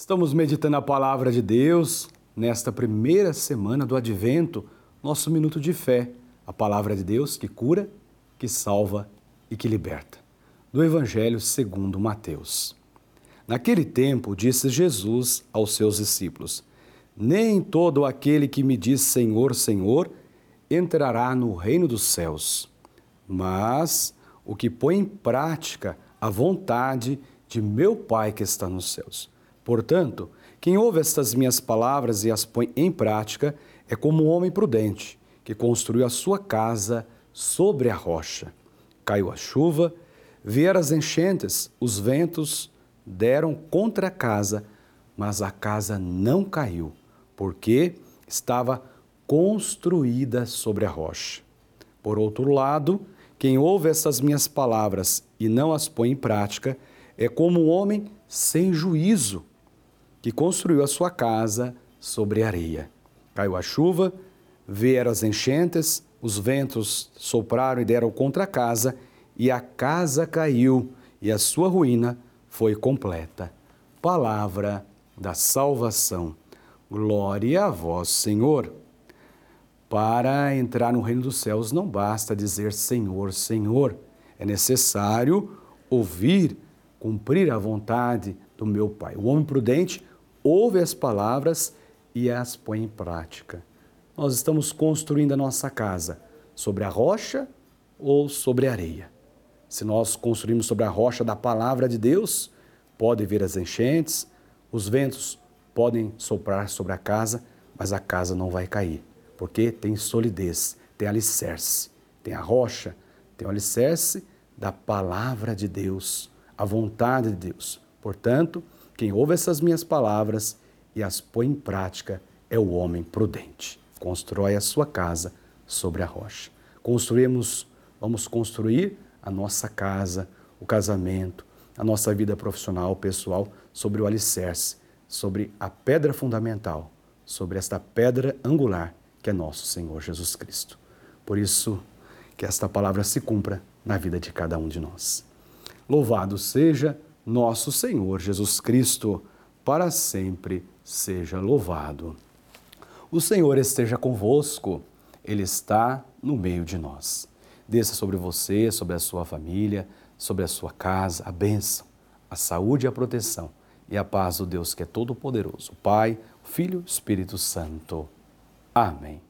Estamos meditando a palavra de Deus nesta primeira semana do advento, nosso minuto de fé, a palavra de Deus que cura, que salva e que liberta. Do Evangelho segundo Mateus. Naquele tempo, disse Jesus aos seus discípulos: Nem todo aquele que me diz Senhor, Senhor, entrará no reino dos céus, mas o que põe em prática a vontade de meu Pai que está nos céus. Portanto, quem ouve estas minhas palavras e as põe em prática é como um homem prudente que construiu a sua casa sobre a rocha. Caiu a chuva, vieram as enchentes, os ventos deram contra a casa, mas a casa não caiu, porque estava construída sobre a rocha. Por outro lado, quem ouve essas minhas palavras e não as põe em prática é como um homem sem juízo que construiu a sua casa sobre areia. Caiu a chuva, vieram as enchentes, os ventos sopraram e deram contra a casa, e a casa caiu, e a sua ruína foi completa. Palavra da salvação. Glória a vós, Senhor. Para entrar no reino dos céus não basta dizer Senhor, Senhor. É necessário ouvir, cumprir a vontade do meu Pai. O homem prudente ouve as palavras e as põe em prática. Nós estamos construindo a nossa casa sobre a rocha ou sobre a areia. Se nós construímos sobre a rocha da palavra de Deus, pode vir as enchentes, os ventos podem soprar sobre a casa, mas a casa não vai cair, porque tem solidez, tem alicerce, tem a rocha, tem o alicerce da palavra de Deus, a vontade de Deus. Portanto, quem ouve essas minhas palavras e as põe em prática é o homem prudente. Constrói a sua casa sobre a rocha. Construímos, vamos construir a nossa casa, o casamento, a nossa vida profissional, pessoal, sobre o alicerce, sobre a pedra fundamental, sobre esta pedra angular que é nosso Senhor Jesus Cristo. Por isso, que esta palavra se cumpra na vida de cada um de nós. Louvado seja nosso Senhor Jesus Cristo, para sempre seja louvado. O Senhor esteja convosco, Ele está no meio de nós. Desça sobre você, sobre a sua família, sobre a sua casa, a bênção, a saúde e a proteção e a paz do Deus que é todo-poderoso, Pai, Filho, Espírito Santo. Amém.